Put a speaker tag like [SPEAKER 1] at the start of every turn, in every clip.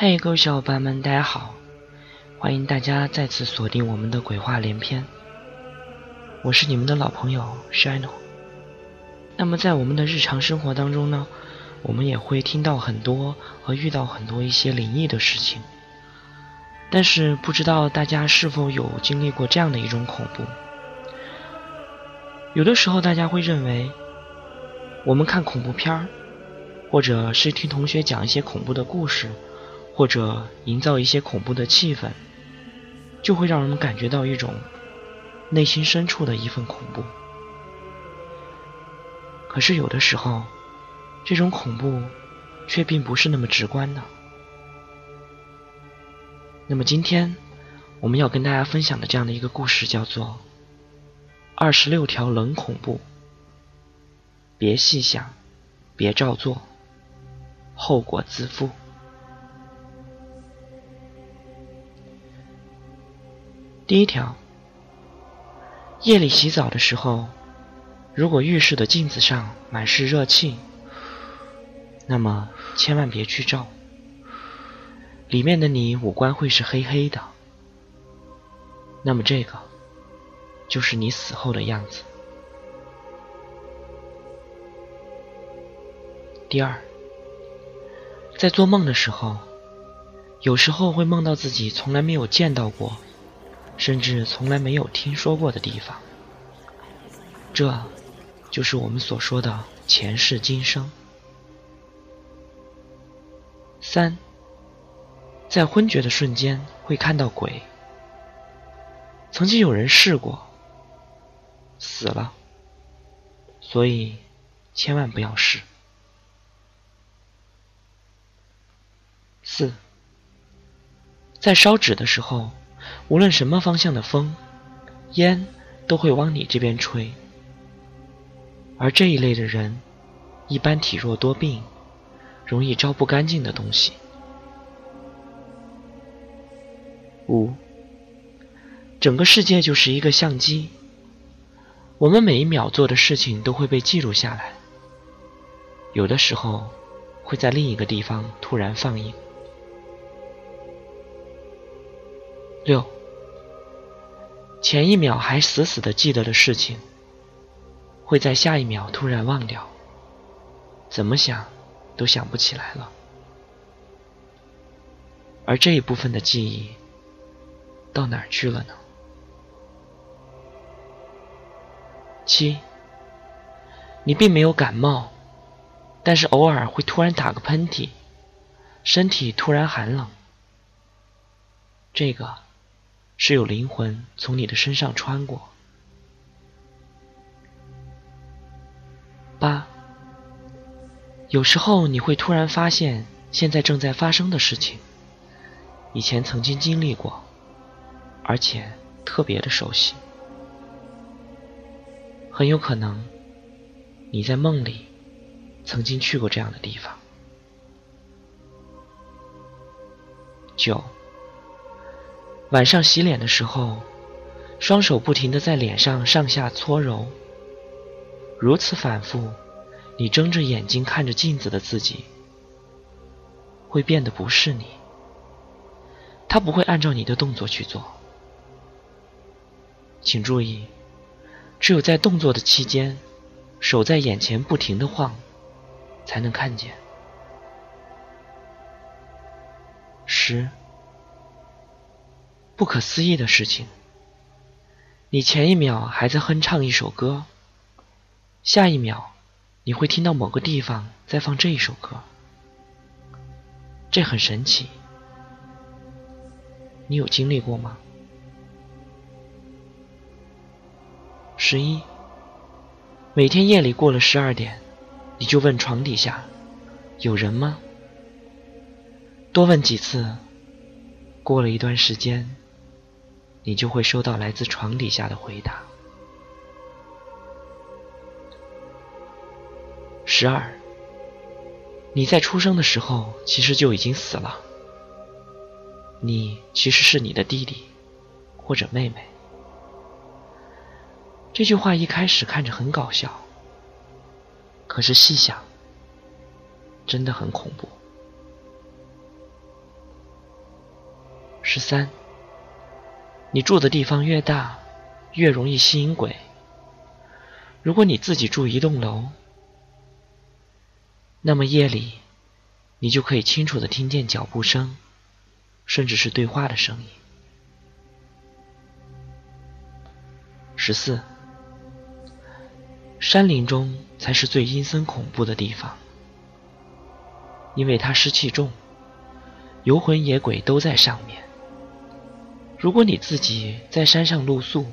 [SPEAKER 1] 嘿，各位小伙伴们，大家好！欢迎大家再次锁定我们的鬼话连篇，我是你们的老朋友 Shino。那么在我们的日常生活当中呢，我们也会听到很多和遇到很多一些灵异的事情，但是不知道大家是否有经历过这样的一种恐怖？有的时候大家会认为，我们看恐怖片儿，或者是听同学讲一些恐怖的故事。或者营造一些恐怖的气氛，就会让人们感觉到一种内心深处的一份恐怖。可是有的时候，这种恐怖却并不是那么直观的。那么今天我们要跟大家分享的这样的一个故事叫做《二十六条冷恐怖》，别细想，别照做，后果自负。第一条，夜里洗澡的时候，如果浴室的镜子上满是热气，那么千万别去照，里面的你五官会是黑黑的，那么这个就是你死后的样子。第二，在做梦的时候，有时候会梦到自己从来没有见到过。甚至从来没有听说过的地方，这，就是我们所说的前世今生。三，在昏厥的瞬间会看到鬼。曾经有人试过，死了，所以千万不要试。四，在烧纸的时候。无论什么方向的风，烟都会往你这边吹。而这一类的人，一般体弱多病，容易招不干净的东西。五，整个世界就是一个相机，我们每一秒做的事情都会被记录下来，有的时候会在另一个地方突然放映。六。前一秒还死死的记得的事情，会在下一秒突然忘掉，怎么想都想不起来了。而这一部分的记忆到哪儿去了呢？七，你并没有感冒，但是偶尔会突然打个喷嚏，身体突然寒冷，这个。是有灵魂从你的身上穿过。八，有时候你会突然发现现在正在发生的事情，以前曾经经历过，而且特别的熟悉，很有可能你在梦里曾经去过这样的地方。九。晚上洗脸的时候，双手不停的在脸上上下搓揉，如此反复，你睁着眼睛看着镜子的自己，会变得不是你。他不会按照你的动作去做，请注意，只有在动作的期间，手在眼前不停的晃，才能看见。十。不可思议的事情，你前一秒还在哼唱一首歌，下一秒你会听到某个地方在放这一首歌。这很神奇，你有经历过吗？十一，每天夜里过了十二点，你就问床底下有人吗？多问几次，过了一段时间，你就会收到来自床底下的回答。十二，你在出生的时候其实就已经死了，你其实是你的弟弟或者妹妹。这句话一开始看着很搞笑，可是细想，真的很恐怖。十三，你住的地方越大，越容易吸引鬼。如果你自己住一栋楼，那么夜里，你就可以清楚的听见脚步声，甚至是对话的声音。十四。山林中才是最阴森恐怖的地方，因为它湿气重，游魂野鬼都在上面。如果你自己在山上露宿，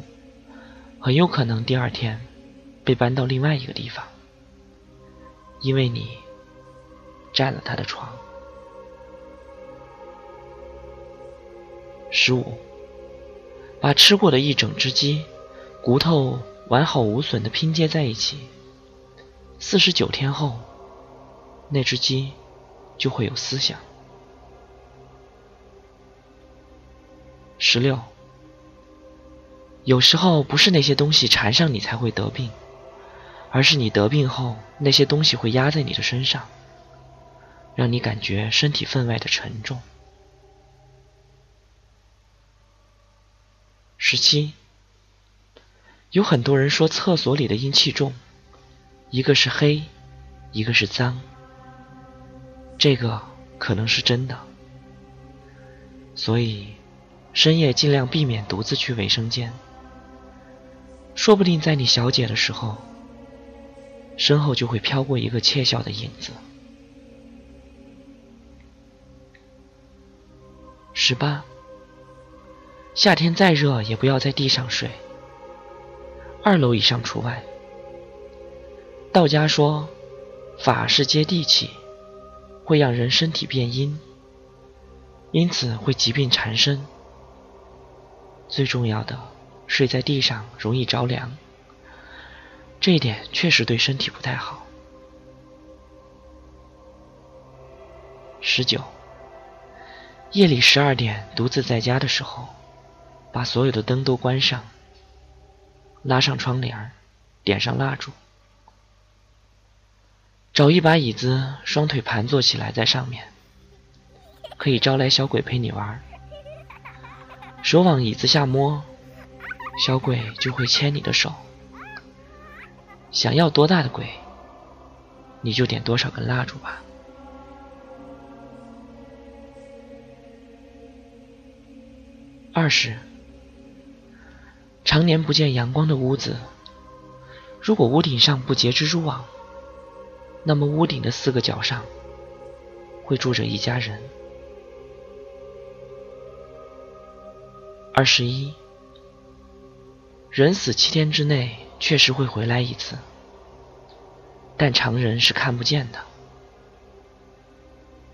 [SPEAKER 1] 很有可能第二天被搬到另外一个地方，因为你占了他的床。十五，把吃过的一整只鸡骨头。完好无损的拼接在一起，四十九天后，那只鸡就会有思想。十六，有时候不是那些东西缠上你才会得病，而是你得病后，那些东西会压在你的身上，让你感觉身体分外的沉重。十七。有很多人说厕所里的阴气重，一个是黑，一个是脏，这个可能是真的。所以深夜尽量避免独自去卫生间，说不定在你小解的时候，身后就会飘过一个窃笑的影子。十八，夏天再热也不要在地上睡。二楼以上除外。道家说，法是接地气，会让人身体变阴，因此会疾病缠身。最重要的，睡在地上容易着凉，这一点确实对身体不太好。十九，夜里十二点独自在家的时候，把所有的灯都关上。拉上窗帘点上蜡烛，找一把椅子，双腿盘坐起来在上面，可以招来小鬼陪你玩儿。手往椅子下摸，小鬼就会牵你的手。想要多大的鬼，你就点多少根蜡烛吧。二十。常年不见阳光的屋子，如果屋顶上不结蜘蛛网，那么屋顶的四个角上会住着一家人。二十一，人死七天之内确实会回来一次，但常人是看不见的。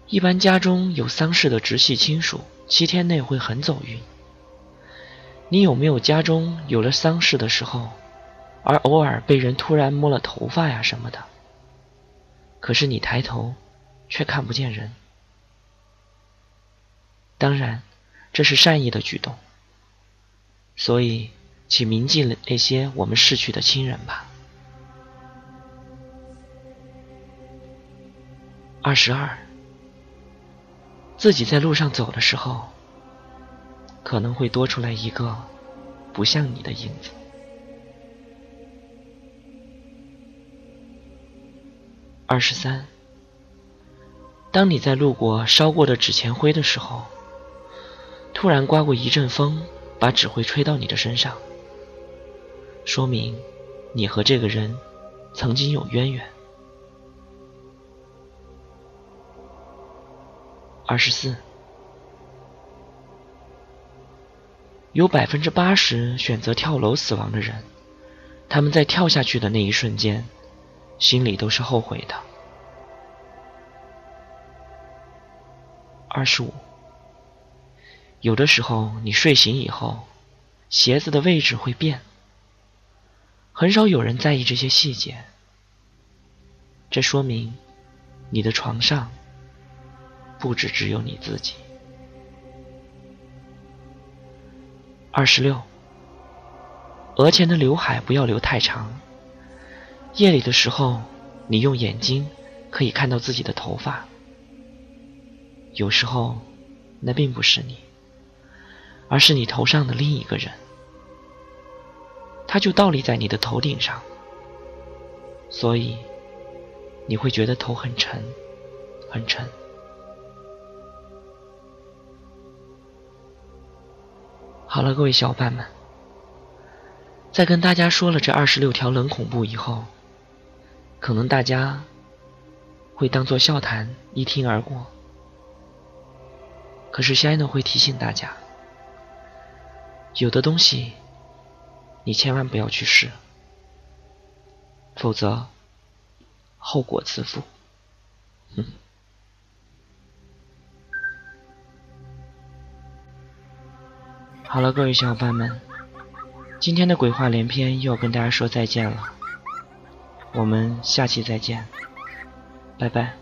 [SPEAKER 1] 一般家中有丧事的直系亲属，七天内会很走运。你有没有家中有了丧事的时候，而偶尔被人突然摸了头发呀什么的？可是你抬头，却看不见人。当然，这是善意的举动。所以，请铭记了那些我们逝去的亲人吧。二十二，自己在路上走的时候。可能会多出来一个不像你的影子。二十三，当你在路过烧过的纸钱灰的时候，突然刮过一阵风，把纸灰吹到你的身上，说明你和这个人曾经有渊源。二十四，有百分之八十选择跳楼死亡的人，他们在跳下去的那一瞬间，心里都是后悔的。二十五，有的时候你睡醒以后，鞋子的位置会变，很少有人在意这些细节，这说明你的床上。不止只有你自己。二十六，额前的刘海不要留太长。夜里的时候，你用眼睛可以看到自己的头发。有时候，那并不是你，而是你头上的另一个人。他就倒立在你的头顶上，所以你会觉得头很沉，很沉。好了，各位小伙伴们，在跟大家说了这二十六条冷恐怖以后，可能大家会当做笑谈一听而过。可是，现在呢，会提醒大家，有的东西你千万不要去试，否则后果自负。哼。好了，各位小伙伴们，今天的鬼话连篇又要跟大家说再见了，我们下期再见，拜拜。